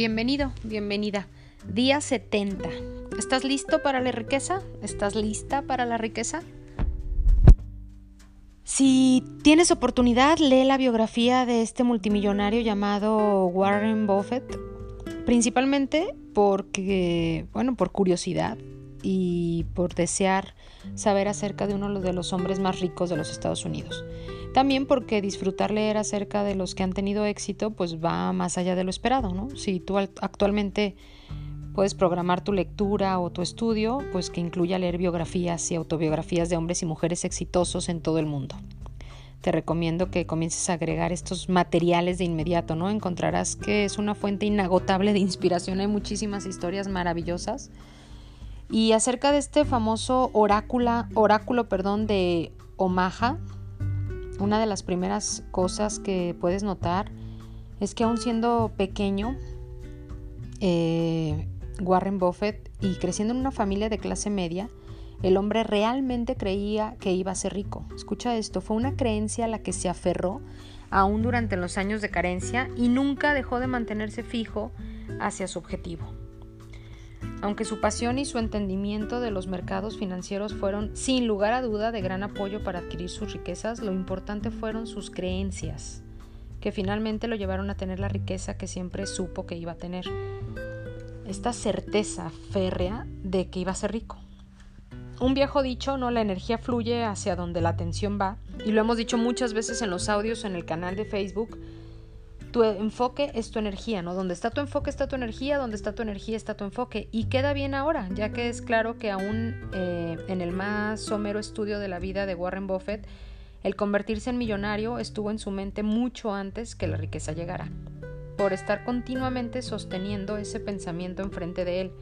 Bienvenido, bienvenida. Día 70. ¿Estás listo para la riqueza? ¿Estás lista para la riqueza? Si tienes oportunidad, lee la biografía de este multimillonario llamado Warren Buffett, principalmente porque, bueno, por curiosidad y por desear saber acerca de uno de los hombres más ricos de los Estados Unidos. También porque disfrutar leer acerca de los que han tenido éxito pues va más allá de lo esperado, ¿no? Si tú actualmente puedes programar tu lectura o tu estudio, pues que incluya leer biografías y autobiografías de hombres y mujeres exitosos en todo el mundo. Te recomiendo que comiences a agregar estos materiales de inmediato, ¿no? Encontrarás que es una fuente inagotable de inspiración, hay muchísimas historias maravillosas. Y acerca de este famoso oráculo, oráculo perdón, de Omaha, una de las primeras cosas que puedes notar es que aún siendo pequeño, eh, Warren Buffett y creciendo en una familia de clase media, el hombre realmente creía que iba a ser rico. Escucha esto, fue una creencia a la que se aferró aún durante los años de carencia y nunca dejó de mantenerse fijo hacia su objetivo. Aunque su pasión y su entendimiento de los mercados financieros fueron sin lugar a duda de gran apoyo para adquirir sus riquezas, lo importante fueron sus creencias, que finalmente lo llevaron a tener la riqueza que siempre supo que iba a tener. Esta certeza férrea de que iba a ser rico. Un viejo dicho, no, la energía fluye hacia donde la atención va, y lo hemos dicho muchas veces en los audios en el canal de Facebook, tu enfoque es tu energía, ¿no? Donde está tu enfoque está tu energía, donde está tu energía está tu enfoque. Y queda bien ahora, ya que es claro que aún eh, en el más somero estudio de la vida de Warren Buffett, el convertirse en millonario estuvo en su mente mucho antes que la riqueza llegara, por estar continuamente sosteniendo ese pensamiento enfrente de él,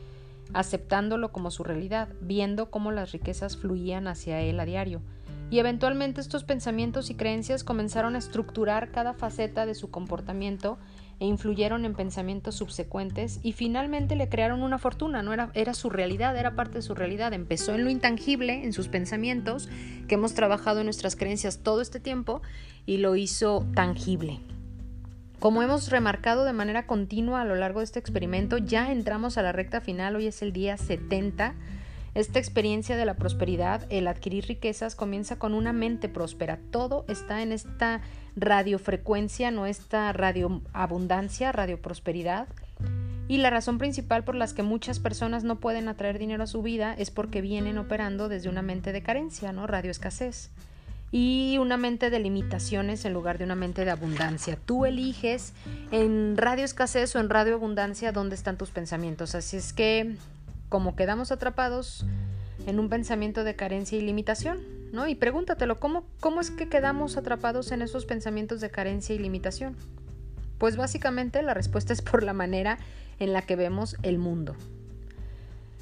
aceptándolo como su realidad, viendo cómo las riquezas fluían hacia él a diario y eventualmente estos pensamientos y creencias comenzaron a estructurar cada faceta de su comportamiento e influyeron en pensamientos subsecuentes y finalmente le crearon una fortuna, no era, era su realidad, era parte de su realidad, empezó en lo intangible, en sus pensamientos, que hemos trabajado en nuestras creencias todo este tiempo y lo hizo tangible. Como hemos remarcado de manera continua a lo largo de este experimento, ya entramos a la recta final, hoy es el día 70 esta experiencia de la prosperidad, el adquirir riquezas, comienza con una mente próspera. Todo está en esta radiofrecuencia, no esta radioabundancia, radioprosperidad. Y la razón principal por las que muchas personas no pueden atraer dinero a su vida es porque vienen operando desde una mente de carencia, ¿no? Radio escasez. Y una mente de limitaciones en lugar de una mente de abundancia. Tú eliges en radio escasez o en radio abundancia dónde están tus pensamientos. Así es que como quedamos atrapados en un pensamiento de carencia y limitación, ¿no? Y pregúntatelo, ¿cómo, ¿cómo es que quedamos atrapados en esos pensamientos de carencia y limitación? Pues básicamente la respuesta es por la manera en la que vemos el mundo.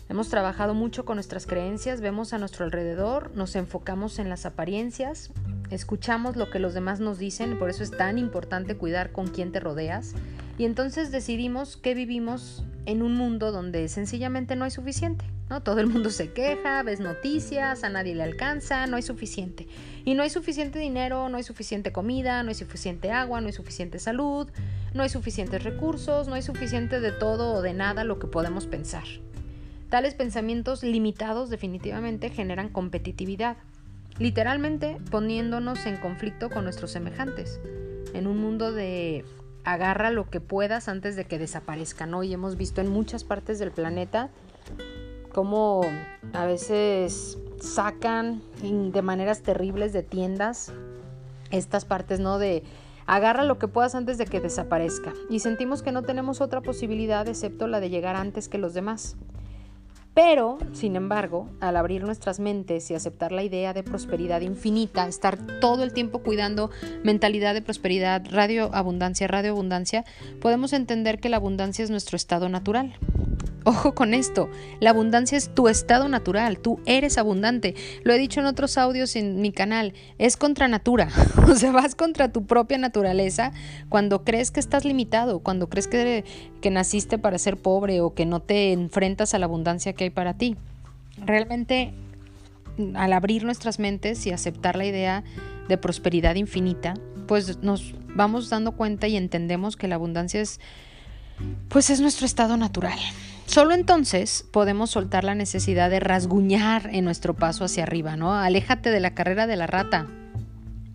Hemos trabajado mucho con nuestras creencias, vemos a nuestro alrededor, nos enfocamos en las apariencias, escuchamos lo que los demás nos dicen, por eso es tan importante cuidar con quién te rodeas, y entonces decidimos que vivimos en un mundo donde sencillamente no hay suficiente. ¿no? Todo el mundo se queja, ves noticias, a nadie le alcanza, no hay suficiente. Y no hay suficiente dinero, no hay suficiente comida, no hay suficiente agua, no hay suficiente salud, no hay suficientes recursos, no hay suficiente de todo o de nada lo que podemos pensar. Tales pensamientos limitados definitivamente generan competitividad, literalmente poniéndonos en conflicto con nuestros semejantes, en un mundo de agarra lo que puedas antes de que desaparezcan. Hoy hemos visto en muchas partes del planeta cómo a veces sacan de maneras terribles de tiendas estas partes, ¿no? De agarra lo que puedas antes de que desaparezca. Y sentimos que no tenemos otra posibilidad excepto la de llegar antes que los demás. Pero, sin embargo, al abrir nuestras mentes y aceptar la idea de prosperidad infinita, estar todo el tiempo cuidando mentalidad de prosperidad, radio abundancia, radio abundancia, podemos entender que la abundancia es nuestro estado natural. Ojo con esto, la abundancia es tu estado natural, tú eres abundante. Lo he dicho en otros audios en mi canal, es contra natura, o sea, vas contra tu propia naturaleza cuando crees que estás limitado, cuando crees que, que naciste para ser pobre o que no te enfrentas a la abundancia que hay para ti. Realmente, al abrir nuestras mentes y aceptar la idea de prosperidad infinita, pues nos vamos dando cuenta y entendemos que la abundancia es pues es nuestro estado natural. Solo entonces podemos soltar la necesidad de rasguñar en nuestro paso hacia arriba, ¿no? Aléjate de la carrera de la rata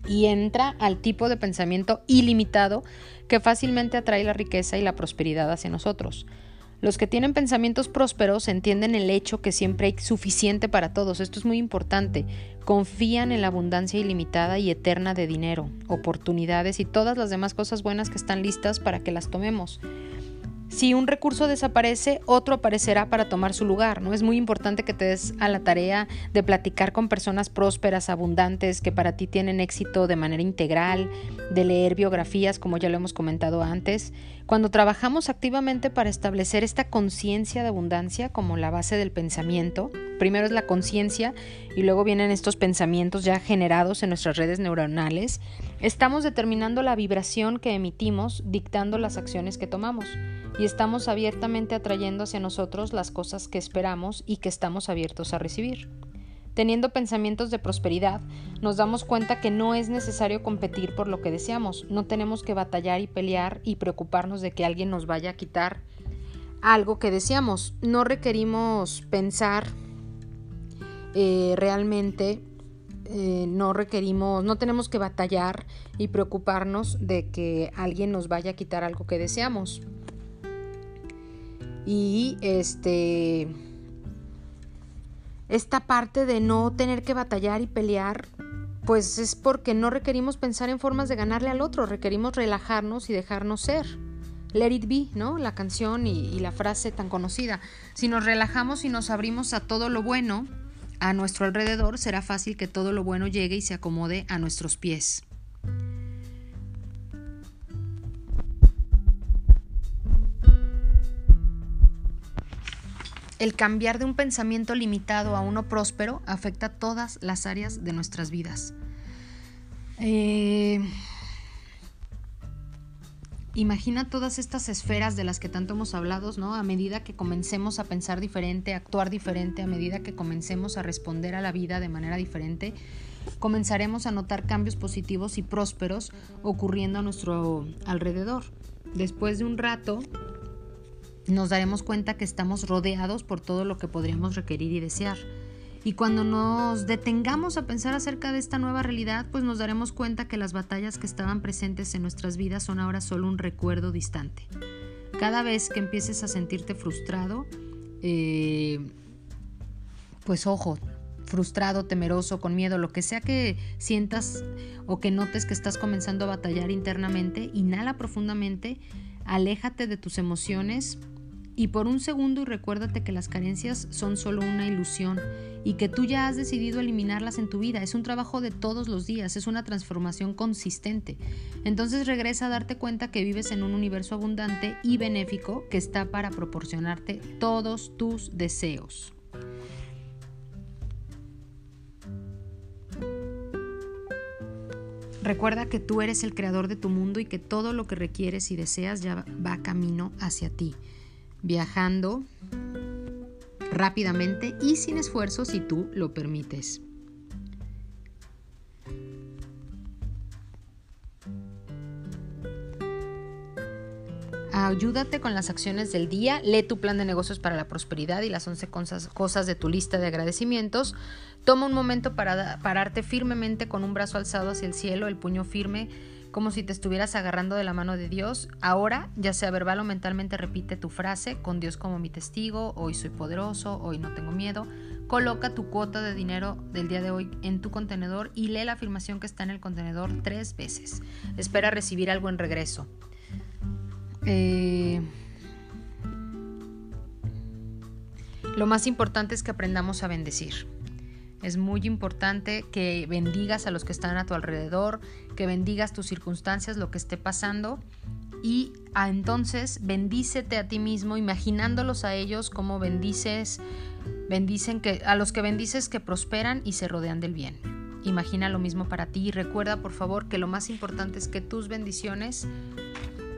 y entra al tipo de pensamiento ilimitado que fácilmente atrae la riqueza y la prosperidad hacia nosotros. Los que tienen pensamientos prósperos entienden el hecho que siempre hay suficiente para todos. Esto es muy importante. Confían en la abundancia ilimitada y eterna de dinero, oportunidades y todas las demás cosas buenas que están listas para que las tomemos. Si un recurso desaparece, otro aparecerá para tomar su lugar. ¿no? Es muy importante que te des a la tarea de platicar con personas prósperas, abundantes, que para ti tienen éxito de manera integral, de leer biografías, como ya lo hemos comentado antes. Cuando trabajamos activamente para establecer esta conciencia de abundancia como la base del pensamiento, primero es la conciencia y luego vienen estos pensamientos ya generados en nuestras redes neuronales, estamos determinando la vibración que emitimos, dictando las acciones que tomamos y estamos abiertamente atrayendo hacia nosotros las cosas que esperamos y que estamos abiertos a recibir. Teniendo pensamientos de prosperidad, nos damos cuenta que no es necesario competir por lo que deseamos, no tenemos que batallar y pelear y preocuparnos de que alguien nos vaya a quitar algo que deseamos. No requerimos pensar eh, realmente, eh, no requerimos, no tenemos que batallar y preocuparnos de que alguien nos vaya a quitar algo que deseamos. Y este esta parte de no tener que batallar y pelear, pues es porque no requerimos pensar en formas de ganarle al otro, requerimos relajarnos y dejarnos ser. Let it be, ¿no? La canción y, y la frase tan conocida. Si nos relajamos y nos abrimos a todo lo bueno a nuestro alrededor, será fácil que todo lo bueno llegue y se acomode a nuestros pies. El cambiar de un pensamiento limitado a uno próspero afecta todas las áreas de nuestras vidas. Eh, imagina todas estas esferas de las que tanto hemos hablado, ¿no? A medida que comencemos a pensar diferente, a actuar diferente, a medida que comencemos a responder a la vida de manera diferente, comenzaremos a notar cambios positivos y prósperos ocurriendo a nuestro alrededor. Después de un rato, nos daremos cuenta que estamos rodeados por todo lo que podríamos requerir y desear. Y cuando nos detengamos a pensar acerca de esta nueva realidad, pues nos daremos cuenta que las batallas que estaban presentes en nuestras vidas son ahora solo un recuerdo distante. Cada vez que empieces a sentirte frustrado, eh, pues ojo, frustrado, temeroso, con miedo, lo que sea que sientas o que notes que estás comenzando a batallar internamente, inhala profundamente, aléjate de tus emociones, y por un segundo y recuérdate que las carencias son solo una ilusión y que tú ya has decidido eliminarlas en tu vida. Es un trabajo de todos los días, es una transformación consistente. Entonces regresa a darte cuenta que vives en un universo abundante y benéfico que está para proporcionarte todos tus deseos. Recuerda que tú eres el creador de tu mundo y que todo lo que requieres y deseas ya va camino hacia ti viajando rápidamente y sin esfuerzo si tú lo permites. Ayúdate con las acciones del día, lee tu plan de negocios para la prosperidad y las 11 cosas, de tu lista de agradecimientos. Toma un momento para pararte firmemente con un brazo alzado hacia el cielo, el puño firme como si te estuvieras agarrando de la mano de Dios. Ahora, ya sea verbal o mentalmente, repite tu frase, con Dios como mi testigo, hoy soy poderoso, hoy no tengo miedo. Coloca tu cuota de dinero del día de hoy en tu contenedor y lee la afirmación que está en el contenedor tres veces. Espera recibir algo en regreso. Eh, lo más importante es que aprendamos a bendecir. Es muy importante que bendigas a los que están a tu alrededor, que bendigas tus circunstancias, lo que esté pasando. Y a, entonces bendícete a ti mismo, imaginándolos a ellos como bendices, bendicen que, a los que bendices que prosperan y se rodean del bien. Imagina lo mismo para ti y recuerda por favor que lo más importante es que tus bendiciones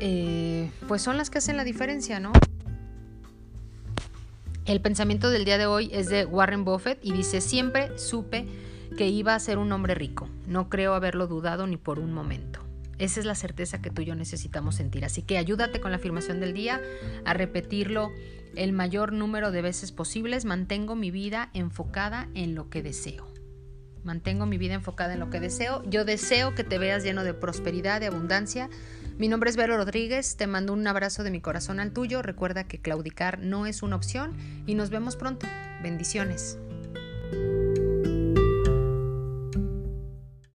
eh, pues son las que hacen la diferencia, ¿no? El pensamiento del día de hoy es de Warren Buffett y dice, siempre supe que iba a ser un hombre rico. No creo haberlo dudado ni por un momento. Esa es la certeza que tú y yo necesitamos sentir. Así que ayúdate con la afirmación del día a repetirlo el mayor número de veces posibles. Mantengo mi vida enfocada en lo que deseo. Mantengo mi vida enfocada en lo que deseo. Yo deseo que te veas lleno de prosperidad, de abundancia. Mi nombre es Vero Rodríguez. Te mando un abrazo de mi corazón al tuyo. Recuerda que claudicar no es una opción y nos vemos pronto. Bendiciones.